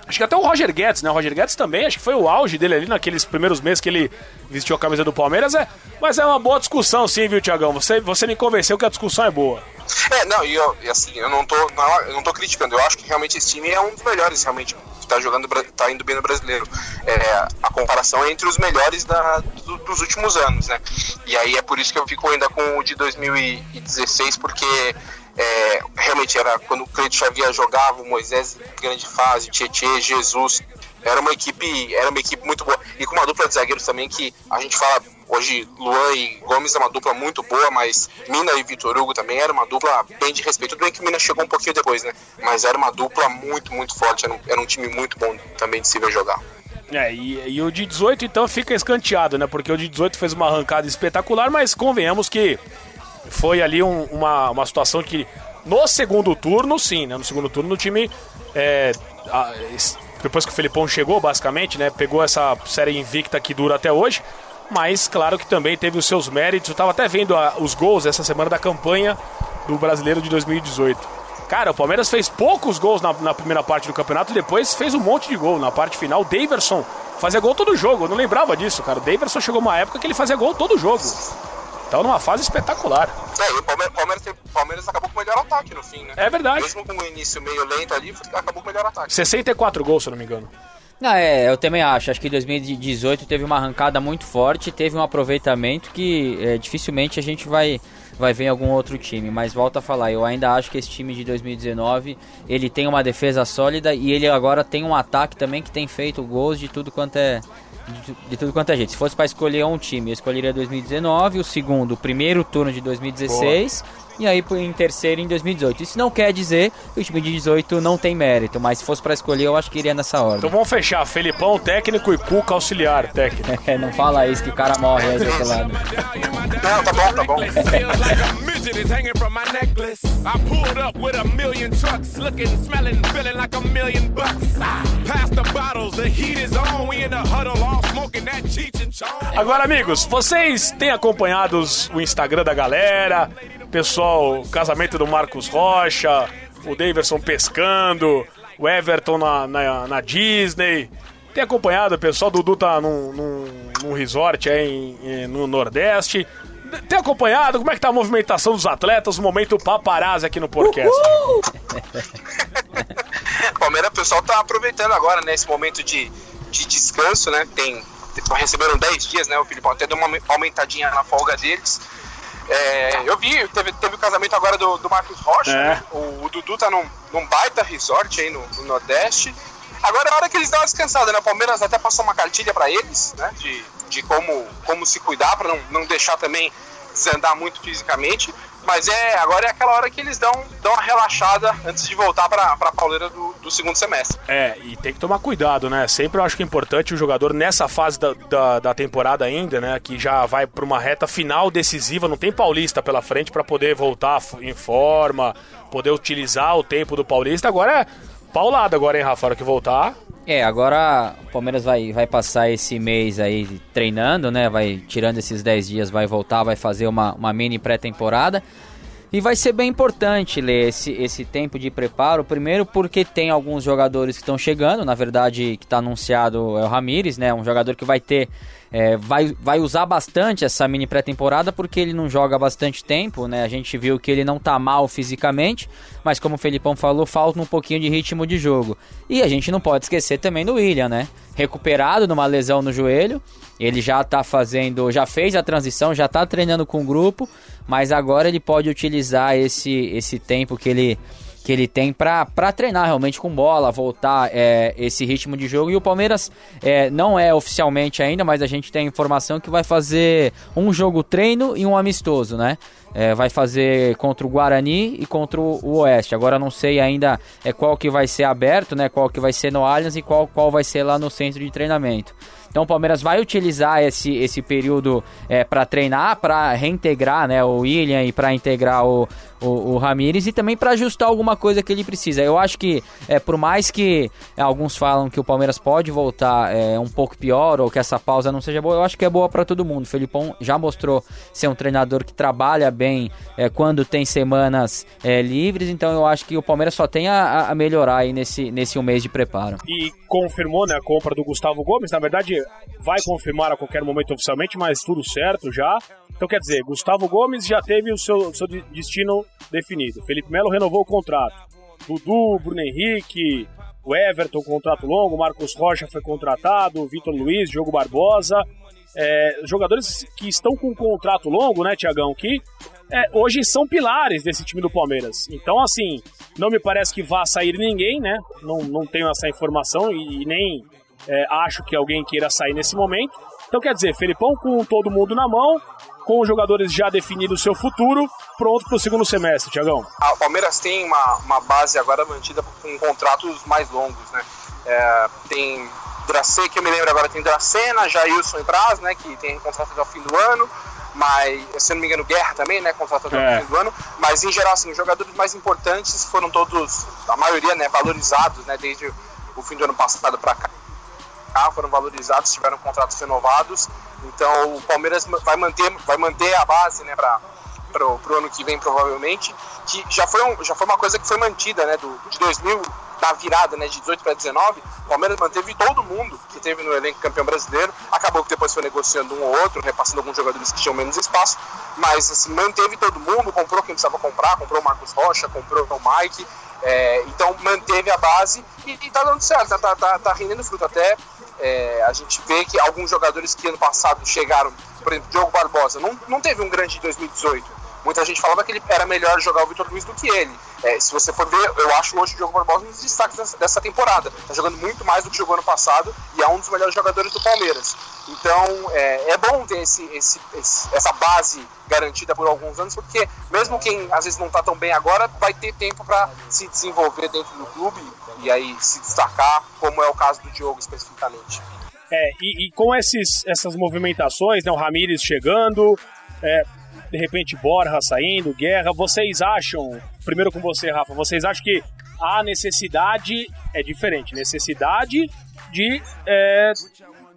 Speaker 1: Acho que até o Roger Guedes, né? O Roger Guedes também, acho que foi o auge dele ali naqueles primeiros meses que ele vestiu a camisa do Palmeiras. É, mas é uma boa discussão, sim, viu, Tiagão? Você, você me convenceu que a discussão é boa.
Speaker 3: É, não, e, eu, e assim, eu não, tô, não, eu não tô criticando, eu acho que realmente esse time é um dos melhores, realmente, que tá jogando, tá indo bem no brasileiro. É, a comparação é entre os melhores da, do- dos últimos anos, né? E aí é por isso que eu fico ainda com o de 2016, porque é, realmente era quando o Cleiton Xavier jogava, o Moisés grande fase, Tietê, Jesus. Era uma equipe, era uma equipe muito boa. E com uma dupla de zagueiros também que a gente fala hoje, Luan e Gomes é uma dupla muito boa, mas Mina e Vitor Hugo também era uma dupla bem de respeito. Tudo bem que Mina chegou um pouquinho depois, né? Mas era uma dupla muito, muito forte. Era um, era um time muito bom também de se ver jogar.
Speaker 1: É, e, e o de 18 então fica escanteado, né? Porque o de 18 fez uma arrancada espetacular, mas convenhamos que foi ali um- uma, uma situação que no segundo turno, sim, né? No segundo turno o time, é, a- depois que o Felipão chegou, basicamente, né? Pegou essa série invicta que dura até hoje, mas claro que também teve os seus méritos. Eu tava até vendo a- os gols essa semana da campanha do Brasileiro de 2018. Cara, o Palmeiras fez poucos gols na, na primeira parte do campeonato e depois fez um monte de gol. Na parte final, Daverson fazia gol todo jogo. Eu não lembrava disso, cara. O Daverson chegou uma época que ele fazia gol todo jogo. Então, numa fase espetacular.
Speaker 3: É, e o Palmeiras, Palmeiras, Palmeiras acabou com o melhor ataque no fim, né?
Speaker 1: É verdade.
Speaker 3: Mesmo com o início meio lento ali, acabou com o melhor ataque.
Speaker 1: 64 gols, se eu não me engano.
Speaker 2: Não, é, eu também acho. Acho que 2018 teve uma arrancada muito forte, teve um aproveitamento que é, dificilmente a gente vai, vai ver em algum outro time. Mas volto a falar, eu ainda acho que esse time de 2019 ele tem uma defesa sólida e ele agora tem um ataque também que tem feito gols de tudo quanto é de, tudo quanto é jeito. Se fosse para escolher um time, eu escolheria 2019, o segundo, o primeiro turno de 2016. E aí em terceiro em 2018. Isso não quer dizer que o time de 18 não tem mérito, mas se fosse para escolher, eu acho que iria nessa ordem.
Speaker 1: Então vamos fechar. Felipão, técnico e Cuca, auxiliar, técnico.
Speaker 2: É, não fala isso que o cara morre aí do outro lado.
Speaker 3: Não, tá bom, tá bom.
Speaker 8: Feels like a midget is hanging from my necklace. I pulled up with a million trucks, looking, smelling, feeling like a million bucks. Pass the bottles, the heat is on. We in the huddle, all smoking that Cheech and Chong.
Speaker 1: Agora, amigos, vocês têm acompanhado os- o Instagram da galera, pessoal, casamento do Marcos Rocha, o Daverson pescando, o Everton na, na, na Disney. Tem acompanhado, o pessoal, Dudu tá num, num, num resort aí em- no Nordeste. Tem acompanhado? Como é que tá a movimentação dos atletas? O momento paparazzi aqui no podcast.
Speaker 3: Palmeiras, o pessoal tá aproveitando agora, né, esse momento de, de descanso, né? Tem, receberam 10 dias, né? O Filipão até deu uma aumentadinha na folga deles. É, eu vi, teve, teve o casamento agora do, do Marcos Rocha,
Speaker 1: É.
Speaker 3: né? O, o Dudu tá num, num baita resort aí no, no Nordeste. Agora é hora que eles dão uma descansada, né? O Palmeiras até passou uma cartilha pra eles, né? De, de como, como se cuidar pra não, não deixar também desandar muito fisicamente. Mas é agora é aquela hora que eles dão, dão uma relaxada antes de voltar pra, pra pauleira do, do segundo semestre.
Speaker 1: É, e tem que tomar cuidado, né? Sempre eu acho que é importante o jogador nessa fase da, da, da temporada ainda, né? Que já vai pra uma reta final decisiva, não tem paulista pela frente pra poder voltar em forma, poder utilizar o tempo do paulista. Agora é paulado agora, hein, Rafa? A hora que voltar.
Speaker 2: É, agora o Palmeiras vai, vai passar esse mês aí treinando, né? Vai tirando esses 10 dias, vai voltar, vai fazer uma, uma mini pré-temporada. E vai ser bem importante ler esse, esse tempo de preparo. Primeiro, porque tem alguns jogadores que estão chegando. Na verdade, que está anunciado é o Ramires, né? Um jogador que vai ter. É, vai, vai usar bastante essa mini pré-temporada porque ele não joga bastante tempo, né? A gente viu que ele não tá mal fisicamente, mas como o Felipão falou, falta um pouquinho de ritmo de jogo. E a gente não pode esquecer também do William, né? Recuperado numa lesão no joelho, ele já tá fazendo, já fez a transição, já tá treinando com o grupo, mas agora ele pode utilizar esse, esse tempo que ele que ele tem para treinar realmente com bola, voltar é, esse ritmo de jogo. E o Palmeiras é, não é oficialmente ainda, mas a gente tem informação que vai fazer um jogo treino e um amistoso, né? É, vai fazer contra o Guarani e contra o Oeste. Agora não sei ainda é, qual que vai ser aberto, né? Qual que vai ser no Allianz e qual, qual vai ser lá no centro de treinamento. Então o Palmeiras vai utilizar esse, esse período é, para treinar, para reintegrar né, o William e para integrar o, o, o Ramires e também para ajustar alguma coisa que ele precisa. Eu acho que, é, por mais que é, alguns falam que o Palmeiras pode voltar é, um pouco pior ou que essa pausa não seja boa, eu acho que é boa para todo mundo. O Felipão já mostrou ser um treinador que trabalha bem é, quando tem semanas é, livres, então eu acho que o Palmeiras só tem a, a melhorar aí nesse, nesse um mês de preparo.
Speaker 1: E confirmou né, a compra do Gustavo Gomes, na verdade vai confirmar a qualquer momento oficialmente, mas tudo certo já. Então quer dizer, Gustavo Gomes já teve o seu, seu destino definido. Felipe Melo renovou o contrato. Dudu, Bruno Henrique, o Everton, contrato longo, Marcos Rocha foi contratado, Vitor Luiz, Diogo Barbosa. É, jogadores que estão com um contrato longo, né, Tiagão? Que é, hoje são pilares desse time do Palmeiras. Então, assim, não me parece que vá sair ninguém, né? Não, não tenho essa informação e, e nem é, acho que alguém queira sair nesse momento. Então, quer dizer, Felipão com todo mundo na mão, com os jogadores já definidos o seu futuro, pronto para o segundo semestre, Tiagão.
Speaker 3: O Palmeiras tem uma, uma base agora mantida com contratos mais longos, né? É, tem Dracê, que eu me lembro agora, tem Dracena, Jailson e Braz, né? Que tem contrato até o fim do ano mas se não me engano, Guerra também, né, contratado no é. fim do ano, mas em geral, assim, os jogadores mais importantes foram todos, a maioria, né, valorizados, né, desde o fim do ano passado para cá, foram valorizados, tiveram contratos renovados, então o Palmeiras vai manter, vai manter a base, né, para pro ano que vem provavelmente, que já foi, um, já foi uma coisa que foi mantida, né, do, de 2000 da virada, né, de 18 para 19, o Palmeiras manteve todo mundo que teve no elenco campeão brasileiro, acabou que depois foi negociando um ou outro, repassando alguns jogadores que tinham menos espaço, mas assim, manteve todo mundo, comprou quem precisava comprar, comprou o Marcos Rocha, comprou o Mike, é, então manteve a base e, e tá dando certo, tá, tá, tá rendendo fruto. Até é, a gente vê que alguns jogadores que ano passado chegaram, por exemplo, Diogo Barbosa, não, não teve um grande 2018. Muita gente falava que ele era melhor jogar o Vitor Luiz do que ele. É, se você for ver, eu acho hoje o Diogo Barbosa um dos destaques dessa, temporada. Está jogando muito mais do que jogou ano passado e é um dos melhores jogadores do Palmeiras. Então é, é bom ter esse, esse, esse, essa base garantida por alguns anos, porque mesmo quem às vezes não está tão bem agora, vai ter tempo para se desenvolver dentro do clube e aí se destacar, como é o caso do Diogo especificamente.
Speaker 1: É, e, e com esses, essas movimentações, né, o Ramires chegando, é, de repente Borja saindo, Guerra, vocês acham, primeiro com você, Rafa, vocês acham que a necessidade é diferente, necessidade de é,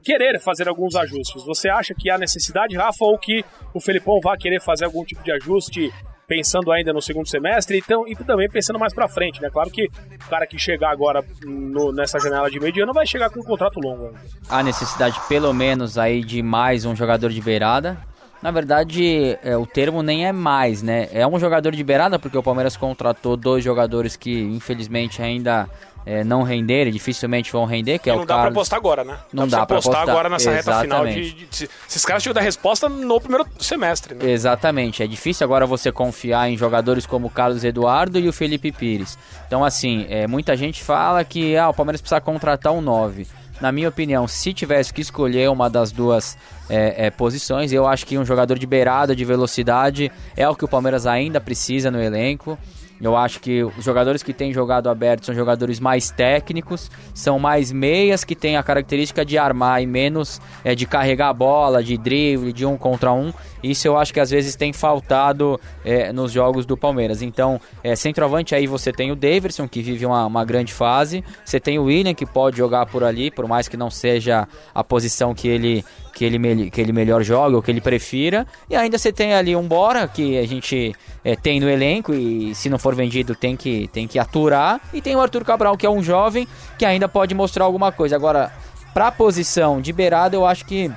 Speaker 1: querer fazer alguns ajustes. Você acha que há necessidade, Rafa, ou que o Felipão vai querer fazer algum tipo de ajuste pensando ainda no segundo semestre então, e também pensando mais para frente, né? Claro que o cara que chegar agora no, nessa janela de mediano vai chegar com um contrato longo.
Speaker 2: Há necessidade pelo menos aí de mais um jogador de beirada. Na verdade, é, o termo nem é mais, né? É um jogador de beirada porque o Palmeiras contratou dois jogadores que infelizmente ainda é, não renderem, dificilmente vão render, que é
Speaker 1: não
Speaker 2: o
Speaker 1: dá
Speaker 2: Carlos.
Speaker 1: pra postar agora, né?
Speaker 2: Não dá, dá pra postar
Speaker 1: agora nessa
Speaker 2: Exatamente.
Speaker 1: reta final de, de, de, Esses caras tinham que dar resposta no primeiro semestre, né?
Speaker 2: Exatamente. É difícil agora você confiar em jogadores como o Carlos Eduardo e o Felipe Pires. Então, assim, é, muita gente fala que ah, o Palmeiras precisa contratar um 9 na minha opinião, se tivesse que escolher uma das duas é, é, posições, eu acho que um jogador de beirada, de velocidade, é o que o Palmeiras ainda precisa no elenco. Eu acho que os jogadores que têm jogado aberto são jogadores mais técnicos, são mais meias que têm a característica de armar e menos é, de carregar a bola, de drible, de um contra um. Isso eu acho que às vezes tem faltado é, nos jogos do Palmeiras. Então, é, centroavante aí você tem o Davidson, que vive uma, uma grande fase. Você tem o William, que pode jogar por ali, por mais que não seja a posição que ele, que ele, que ele melhor joga ou que ele prefira. E ainda você tem ali um Bora, que a gente é, tem no elenco e se não for vendido tem que, tem que aturar. E tem o Arthur Cabral, que é um jovem que ainda pode mostrar alguma coisa. Agora, para a posição de beirada, eu acho que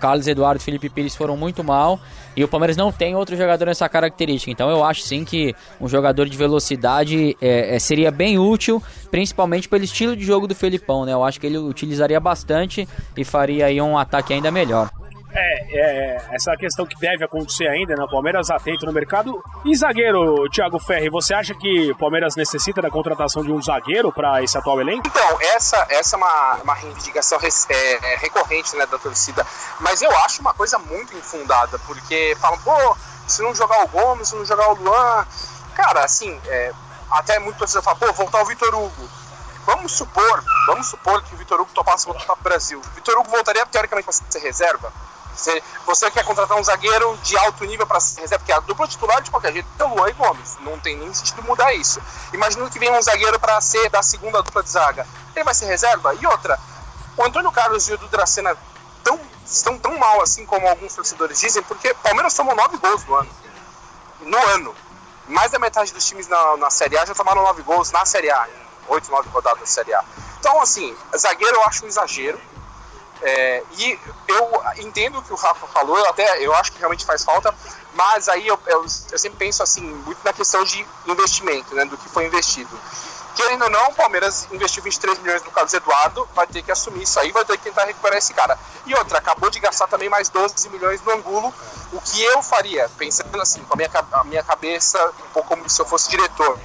Speaker 2: Carlos Eduardo e Felipe Pires foram muito mal. E o Palmeiras não tem outro jogador nessa característica. Então eu acho sim que um jogador de velocidade é, é, seria bem útil, principalmente pelo estilo de jogo do Felipão, né? Eu acho que ele utilizaria bastante e faria aí um ataque ainda melhor.
Speaker 1: É, é, essa questão que deve acontecer ainda, né? O Palmeiras atento no mercado. E zagueiro, Thiago Ferri, você acha que o Palmeiras necessita da contratação de um zagueiro para esse atual elenco?
Speaker 3: Então, essa, essa é uma, uma reivindicação é, recorrente né, da torcida. Mas eu acho uma coisa muito infundada, porque falam, pô, se não jogar o Gomes, se não jogar o Luan. Cara, assim, é, até muito torcedor fala, pô, voltar o Vitor Hugo. Vamos supor, vamos supor que o Vitor Hugo topasse voltar para o Brasil. Vitor Hugo voltaria teoricamente para ser reserva? Você, você quer contratar um zagueiro de alto nível para ser reserva, porque a dupla titular de qualquer jeito é o Luan e Gomes. Não tem nem sentido mudar isso. Imagina que vem um zagueiro para ser da segunda dupla de zaga. Ele vai ser reserva? E outra, o Antônio Carlos e o Dracena tão, estão tão mal assim como alguns torcedores dizem, porque o Palmeiras tomou nove gols no ano. No ano. Mais da metade dos times na, na Série A já tomaram nove gols na Série A, oito, nove rodadas da Série A. Então, assim, zagueiro eu acho um exagero. É, e eu entendo o que o Rafa falou, eu até eu acho que realmente faz falta, mas aí eu, eu, eu, sempre penso assim, muito na questão de investimento, né, do que foi investido. Querendo ou não, o Palmeiras investiu 23 milhões no Carlos Eduardo, vai ter que assumir isso aí, vai ter que tentar recuperar esse cara. E outra, acabou de gastar também mais 12 milhões no Angulo, o que eu faria, pensando assim, com a minha, a minha cabeça, um pouco como se eu fosse diretor.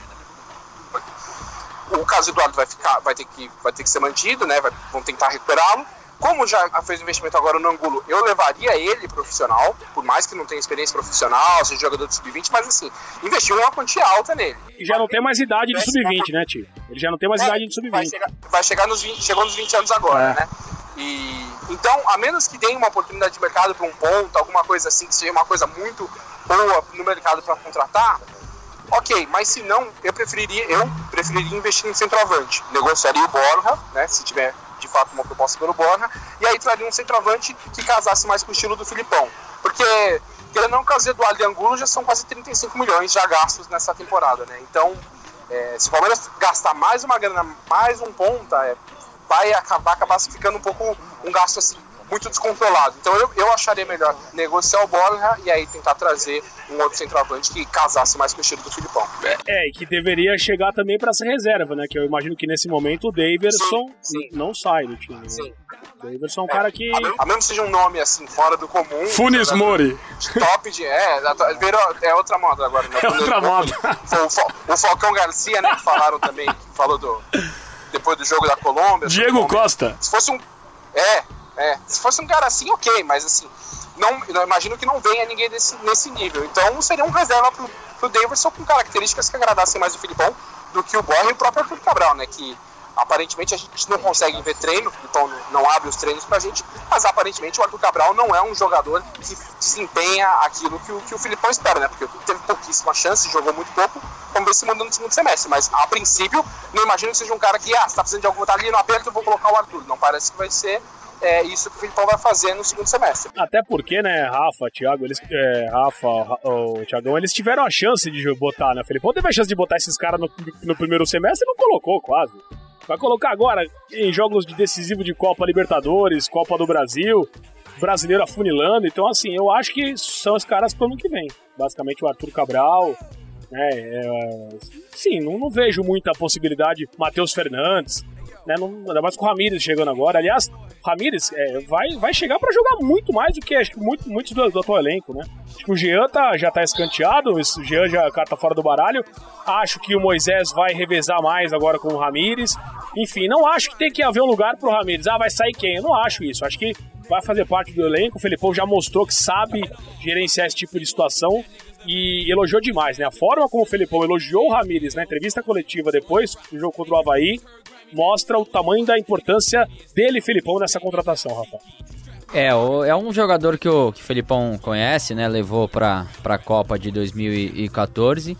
Speaker 3: O Carlos Eduardo vai, ficar, vai, ter, que, vai ter que ser mantido, né, vai, vão tentar recuperá-lo como já fez investimento agora no Angulo, eu levaria ele profissional, por mais que não tenha experiência profissional, seja jogador de sub-20, mas assim, investiu uma quantia alta nele.
Speaker 1: E já não tem mais idade de sub-20, né, tio? Ele já não tem mais é, idade de sub-20.
Speaker 3: Vai chegar, vai chegar nos 20, chegou nos 20 anos agora, é. né? E, então, a menos que tenha uma oportunidade de mercado para um ponto, alguma coisa assim, que seja uma coisa muito boa no mercado para contratar, ok, mas se não, eu preferiria, eu preferiria investir em centroavante. Negociaria o Borja, né? Se tiver de fato uma proposta pelo Borja, e aí traria um centroavante que casasse mais com o estilo do Filipão. Porque, querendo não, o Eduardo e Angulo já são quase 35 milhões já gastos nessa temporada, né? Então, é, se o Palmeiras gastar mais uma grana, mais um ponta, é, vai acabar, acabar ficando um pouco um gasto assim muito descontrolado. Então eu, eu acharia melhor negociar o Borja e aí tentar trazer um outro centroavante que casasse mais com o estilo do Filipão.
Speaker 1: É, e que deveria chegar também para essa reserva, né? Que eu imagino que nesse momento o Daverson não sai do time. Né? Sim. O Daverson é um é, cara que.
Speaker 3: A menos, que seja um nome assim, fora do comum.
Speaker 1: Funes né, Mori.
Speaker 3: Top de. É, é outra moda agora. Né?
Speaker 1: É outra moda.
Speaker 3: O, o Falcão Garcia, né? Que falaram também, que falou do. Depois do jogo da Colômbia.
Speaker 1: Diego Costa.
Speaker 3: Se fosse um. É, é, se fosse um cara assim, ok, mas assim, não, não imagino que não venha ninguém desse, nesse nível. Então seria um reserva pro, pro Davidson com características que agradassem mais o Filipão do que o Borja e o próprio Arthur Cabral, né? Que aparentemente a gente não consegue ver treino, então não abre os treinos pra gente, mas aparentemente o Arthur Cabral não é um jogador que desempenha aquilo que o, que o Filipão espera, né? Porque teve pouquíssima chance, jogou muito pouco, vamos ver se manda no segundo semestre, mas a princípio não imagino que seja um cara que, ah, você tá precisando de ali no aperto, eu vou colocar o Arthur. Não parece que vai ser é isso que o Filipão vai fazer no segundo semestre.
Speaker 1: Até porque, né, Rafa, Thiago, eles, é, Rafa, o Thiagão, eles tiveram a chance de botar, né? O Filipão teve a chance de botar esses caras no, no primeiro semestre e não colocou, quase. Vai colocar agora em jogos de decisivo de Copa Libertadores, Copa do Brasil, brasileiro afunilando. Então, assim, eu acho que são os caras pro ano que vem. Basicamente o Arthur Cabral. Né, é, sim, não, não vejo muita possibilidade. Matheus Fernandes né? Não, ainda mais com o Ramires chegando agora. Aliás, o Ramires é, vai, vai chegar para jogar muito mais do que acho que muito, muitos do, do atual elenco, né? Acho que o Jean tá, já tá escanteado, o Jean já tá fora do baralho. Acho que o Moisés vai revezar mais agora com o Ramires. Enfim, não acho que tem que haver um lugar pro Ramires. Ah, vai sair quem? Eu não acho isso. Acho que vai fazer parte do elenco. O Felipão já mostrou que sabe gerenciar esse tipo de situação e elogiou demais, né? A forma como o Felipão elogiou o Ramires na entrevista coletiva depois do jogo contra o Havaí mostra o tamanho da importância dele, Filipão, nessa contratação, Rafa.
Speaker 2: É, é um jogador que o, que o Felipão conhece, né? Levou pra, pra Copa de 2014.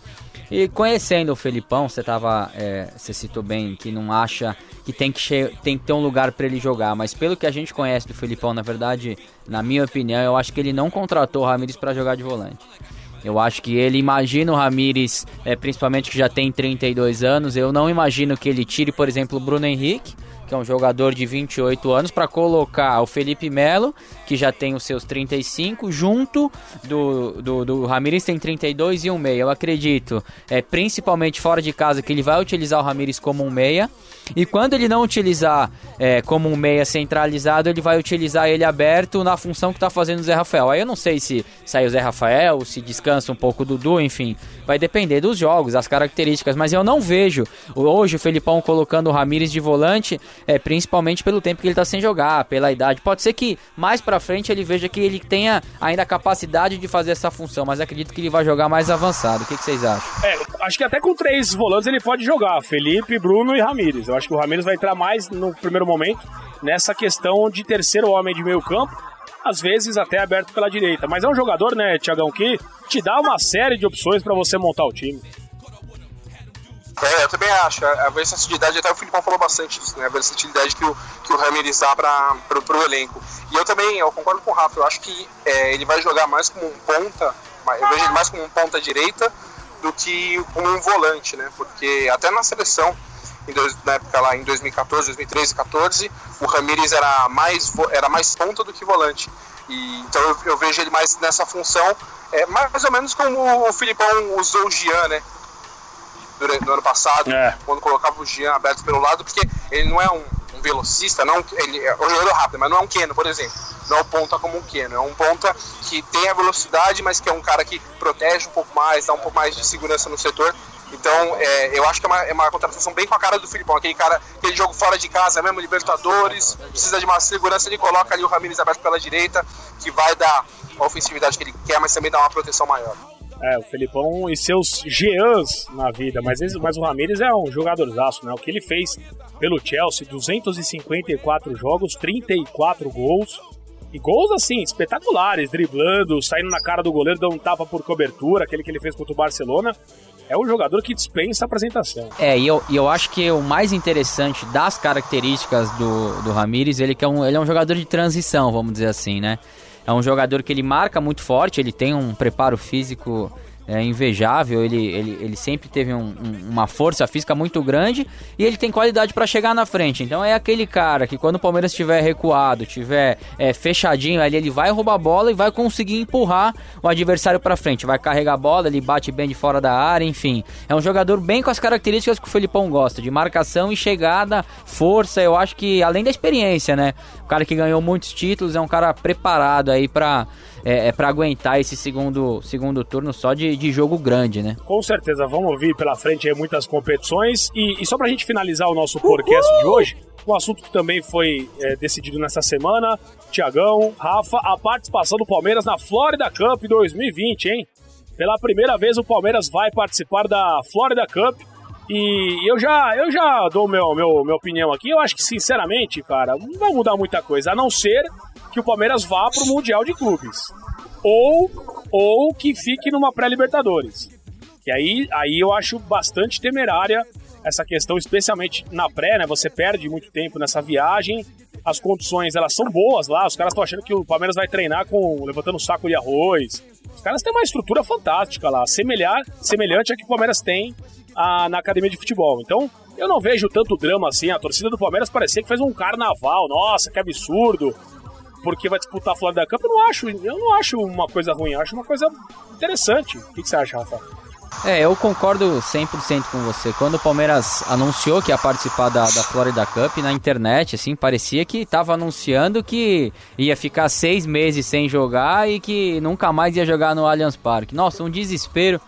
Speaker 2: E conhecendo o Felipão, você tava. é, você citou bem que não acha que tem que, tem que ter um lugar pra ele jogar. Mas pelo que a gente conhece do Felipão, na verdade, na minha opinião, eu acho que ele não contratou o Ramires pra jogar de volante. Eu acho que ele imagina o Ramires, é, principalmente que já tem 32 anos. Eu não imagino que ele tire, por exemplo, o Bruno Henrique, que é um jogador de 28 anos, para colocar o Felipe Melo, que já tem os seus 35, junto do, do, do Ramires, tem 32 e um meia. Eu acredito, é, principalmente fora de casa, que ele vai utilizar o Ramires como um meia. E quando ele não utilizar é, como um meia centralizado, ele vai utilizar ele aberto na função que tá fazendo o Zé Rafael. Aí eu não sei se sai o Zé Rafael, se descansa um pouco o Dudu, enfim. Vai depender dos jogos, das características. Mas eu não vejo hoje o Felipão colocando o Ramires de volante, é, principalmente pelo tempo que ele tá sem jogar, pela idade. Pode ser que mais pra frente ele veja que ele tenha ainda a capacidade de fazer essa função, mas acredito que ele vai jogar mais avançado. O que, que vocês acham?
Speaker 1: É, acho que até com três volantes ele pode jogar: Felipe, Bruno e Ramires. Eu acho que o Ramires vai entrar mais no primeiro momento nessa questão de terceiro homem de meio campo, às vezes até aberto pela direita. Mas é um jogador, né, Tiagão, que te dá uma série de opções pra você montar o time.
Speaker 3: É, eu também acho. A versatilidade, até o Filipão falou bastante disso, né? A versatilidade que o, que o Ramirez dá para pro, pro elenco. E eu também, eu concordo com o Rafa, eu acho que é, ele vai jogar mais como um ponta, eu vejo ele mais como um ponta direita do que como um volante, né? Porque até na seleção, dois- na época lá em 2014, 2013, 14, o Ramirez era mais, era mais ponta do que volante. E, então eu, eu vejo ele mais nessa função, é, mais ou menos como o Filipão usou o Gian, né? Durante, no ano passado,
Speaker 1: É.
Speaker 3: quando colocava o Jean aberto pelo lado, porque ele não é um, um velocista, não, ele é um jogador rápido, mas não é um Keno, por exemplo. Não é um ponta como um Keno, é um ponta que tem a velocidade, mas que é um cara que protege um pouco mais, dá um pouco mais de segurança no setor. Então, é, eu acho que é uma, é uma contratação bem com a cara do Filipão, aquele cara, aquele jogo fora de casa mesmo, Libertadores, precisa de uma segurança, ele coloca ali o Ramires aberto pela direita, que vai dar a ofensividade que ele quer, mas também dá uma proteção maior.
Speaker 1: É, o Felipão e seus Jeans na vida, mas, mas o Ramires é um jogadorzaço, né? O que ele fez pelo Chelsea, 254 jogos, 34 gols. E gols assim, espetaculares, driblando, saindo na cara do goleiro, dando um tapa por cobertura, aquele que ele fez contra o Barcelona. É um jogador que dispensa apresentação.
Speaker 2: É, e eu, e eu acho que o mais interessante das características do, do Ramires, ele é um, ele é um jogador de transição, vamos dizer assim, né? É um jogador que ele marca muito forte, ele tem um preparo físico é, invejável, ele, ele, ele sempre teve um- um- uma força física muito grande e ele tem qualidade para chegar na frente. Então é aquele cara que quando o Palmeiras estiver recuado, tiver é, fechadinho ali, ele vai roubar a bola e vai conseguir empurrar o adversário para frente. Vai carregar a bola, ele bate bem de fora da área, enfim. É um jogador bem com as características que o Felipão gosta, de marcação e chegada, força. Eu acho que além da experiência, né? O cara que ganhou muitos títulos é um cara preparado aí para é, é para aguentar esse segundo, segundo turno só de, de jogo grande, né?
Speaker 1: Com certeza, vamos vir pela frente muitas competições. E, e só pra gente finalizar o nosso podcast de hoje, um assunto que também foi é, decidido nessa semana, Tiagão, Rafa, a participação do Palmeiras na Florida Cup 2020, hein? Pela primeira vez o Palmeiras vai participar da Florida Cup. E eu já, eu já dou meu, meu, minha opinião aqui. Eu acho que, sinceramente, cara, não vai mudar muita coisa, a não ser que o Palmeiras vá pro Mundial de Clubes. Ou, ou que fique numa pré-Libertadores. Que aí, aí eu acho bastante temerária essa questão, especialmente na pré, né? Você perde muito tempo nessa viagem. As condições, elas são boas lá. Os caras estão achando que o Palmeiras vai treinar com levantando um saco de arroz. Os caras têm uma estrutura fantástica lá, semelhar, semelhante a que o Palmeiras tem ah, na academia de futebol. Então, eu não vejo tanto drama assim. A torcida do Palmeiras parecia que fez um carnaval. Nossa, que absurdo! Porque vai disputar a Florida Cup, eu não acho, eu não acho uma coisa ruim, acho uma coisa interessante. O que, que você acha, Rafa?
Speaker 2: É, eu concordo 100% com você. Quando o Palmeiras anunciou que ia participar da, da Florida Cup na internet, assim, parecia que estava anunciando que ia ficar seis meses sem jogar e que nunca mais ia jogar no Allianz Parque. Nossa, um desespero.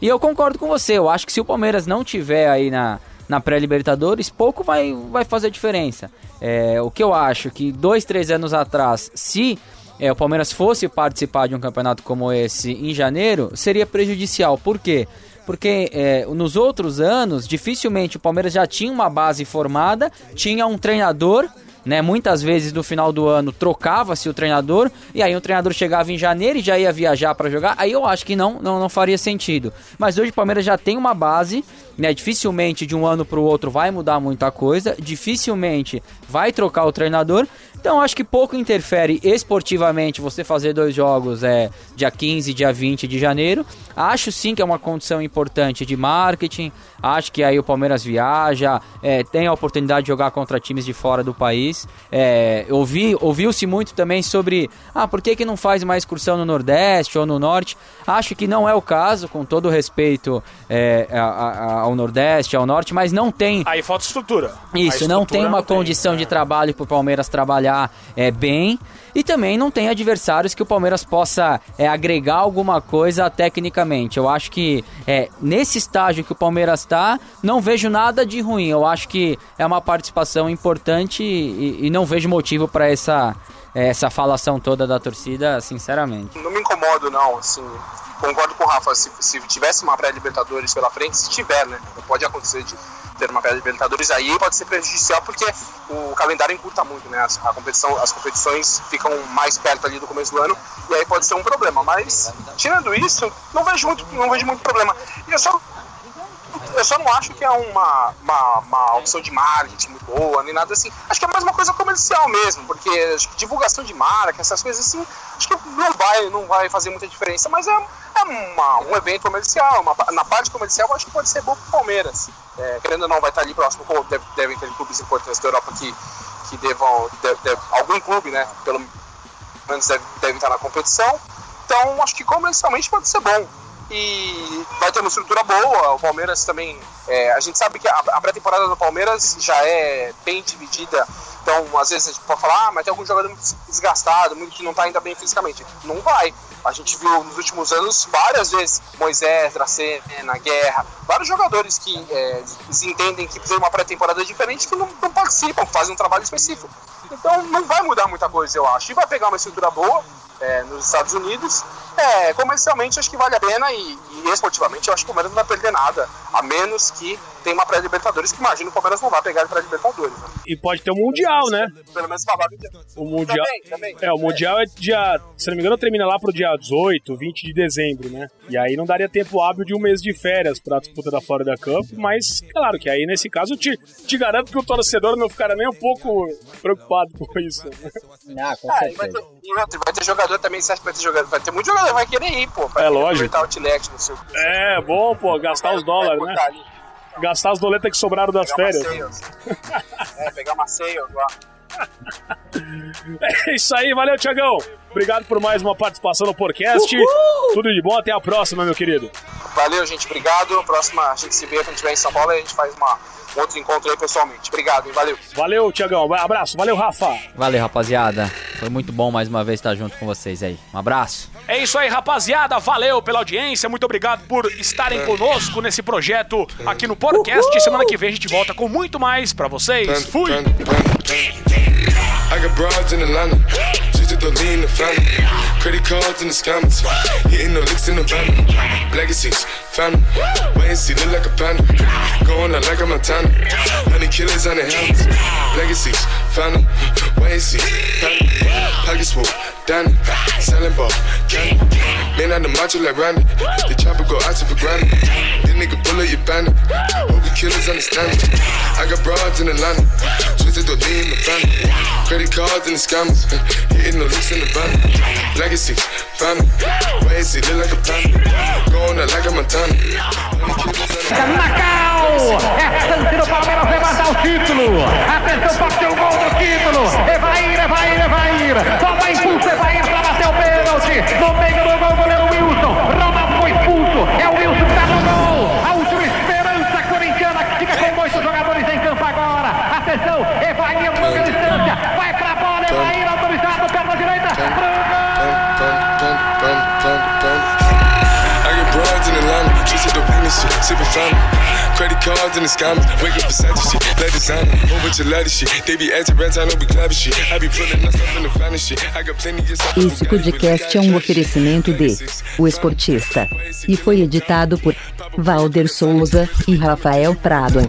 Speaker 2: E eu concordo com você. Eu acho que se o Palmeiras não tiver aí na, na pré-Libertadores, pouco vai, vai fazer diferença. É, o que eu acho que dois, três anos atrás, se é, o Palmeiras fosse participar de um campeonato como esse em janeiro, seria prejudicial. Por quê? Porque é, nos outros anos, dificilmente o Palmeiras já tinha uma base formada, tinha um treinador né? Muitas vezes no final do ano trocava-se o treinador e aí o treinador chegava em janeiro e já ia viajar para jogar. Aí eu acho que não, não, não faria sentido. Mas hoje o Palmeiras já tem uma base, né? Dificilmente de um ano para o outro vai mudar muita coisa, dificilmente vai trocar o treinador. Então acho que pouco interfere esportivamente você fazer dois jogos é dia 15 e dia 20 de janeiro. Acho sim que é uma condição importante de marketing. Acho que aí o Palmeiras viaja, é, tem a oportunidade de jogar contra times de fora do país. É, ouvi, ouviu-se muito também sobre ah, por que, que não faz uma excursão no Nordeste ou no Norte. Acho que não é o caso, com todo respeito é, a, a, ao Nordeste, ao Norte, mas não tem.
Speaker 1: Aí falta estrutura.
Speaker 2: Isso,
Speaker 1: A
Speaker 2: não
Speaker 1: estrutura
Speaker 2: tem uma
Speaker 1: não tem,
Speaker 2: condição
Speaker 1: é.
Speaker 2: de trabalho para o Palmeiras trabalhar é, bem. E também não tem adversários que o Palmeiras possa é, agregar alguma coisa tecnicamente. Eu acho que é, nesse estágio que o Palmeiras está, não vejo nada de ruim. Eu acho que é uma participação importante e, e não vejo motivo para essa, é, essa falação toda da torcida, sinceramente.
Speaker 3: Não me incomodo, não, assim. Concordo com o Rafa, se, se tivesse uma pré-Libertadores pela frente, se tiver, né? Não pode acontecer de ter uma pré-Libertadores aí, pode ser prejudicial porque o calendário encurta muito, né? A competição, as competições ficam mais perto ali do começo do ano e aí pode ser um problema. Mas, tirando isso, não vejo muito, não vejo muito problema. E eu só eu só não acho que é uma, uma, uma opção de marketing muito boa, nem nada assim. Acho que é mais uma coisa comercial mesmo, porque divulgação de marca, essas coisas assim, acho que não vai, não vai fazer muita diferença, mas é, é uma, um evento comercial, uma, na parte comercial acho que pode ser bom pro Palmeiras. É, querendo ou não, vai estar ali próximo, deve, devem ter clubes importantes da Europa que, que devam, deve, deve- algum clube, né, pelo menos deve, deve estar na competição. Então, acho que comercialmente pode ser bom. E vai ter uma estrutura boa. O Palmeiras também. é, a gente sabe que a, a pré-temporada do Palmeiras já é bem dividida. Então, às vezes a gente pode falar, ah, mas tem algum jogador muito desgastado, muito que não está ainda bem fisicamente. Não vai. A gente viu nos últimos anos várias vezes Moisés, Dracena, Guerra, vários jogadores que é, entendem que precisam uma pré-temporada diferente que não, não participam, fazem um trabalho específico. Então não vai mudar muita coisa, eu acho. E vai pegar uma estrutura boa é, nos Estados Unidos. É, comercialmente acho que vale a pena e, e esportivamente eu acho que o Palmeiras não vai perder nada, a menos que tenha uma pré-Libertadores, que imagino que o Palmeiras não vai pegar a pré-Libertadores. Né?
Speaker 9: E pode ter um Mundial, né?
Speaker 3: Pelo menos dia.
Speaker 9: O Mundial.
Speaker 3: Também, também.
Speaker 9: É, o Mundial é dia. Se não me engano, termina lá pro dia 18, 20 de dezembro, né? E aí não daria tempo hábil de um mês de férias pra disputa da Florida Cup, mas claro que aí nesse caso eu te, te garanto que o torcedor não ficará nem um pouco preocupado com isso. né?
Speaker 2: Ah, com
Speaker 3: Ah, e vai, ter, vai ter jogador também, você acha que vai ter jogador? Vai ter muito jogador, vai querer ir, pô.
Speaker 9: É lógico.
Speaker 3: aproveitar o outlet no seu.
Speaker 9: É, bom, pô, gastar os dólares, né?
Speaker 3: ali,
Speaker 9: Gastar as doletas que sobraram das
Speaker 3: pegar
Speaker 9: férias.
Speaker 3: é, pegar uma sales lá.
Speaker 9: É isso aí, valeu, Tiagão. Obrigado por mais uma participação no podcast. Tudo de bom, até a próxima, meu querido.
Speaker 3: Valeu, gente. Obrigado. Próxima a gente se vê quando estiver em São Paulo e a gente faz uma, um outro encontro aí pessoalmente. Obrigado, hein? Valeu.
Speaker 9: Valeu, Tiagão. Abraço, valeu, Rafa.
Speaker 2: Valeu, rapaziada. Foi muito bom mais uma vez estar junto com vocês aí. Um abraço.
Speaker 1: É isso aí, rapaziada. Valeu pela audiência. Muito obrigado por estarem conosco nesse projeto aqui no podcast. Semana que vem a gente volta com muito mais pra vocês. Fui!
Speaker 8: I got broads in Atlanta, just to lean in the family. Credit cards in the scammers, hitting the licks in the van. Legacies, family, wait see, look like a panda. Going out like a Montana, honey killers on the helmets. Legacies, family, wait see, family. Pockets full, Danny, selling ball, candy. Man out the macho like Randy, the chopper go out for granted. This nigga pull up your bandit, hope the killers understand it. I got broads in Atlanta, twisted lean in the family. Credit cards and the scammers, hitting the looks in the van. Legacy, family, wait see, look like a panda. Going out like a Montana.
Speaker 6: Macau! É chance Palmeiras levantar o título. Atenção, pode o gol do título. E vai ir, e vai impulso, e vai ir pra bater o pênalti. No meio
Speaker 8: business shit, sipping. Credit cards and the scammers, shit, let designer, shit. They be acting rats, I know we shit. I be pulling up in the finest shit. I got plenty.
Speaker 10: Esse podcast é um oferecimento de O Esportista e foi editado por Valder Souza e Rafael Prado.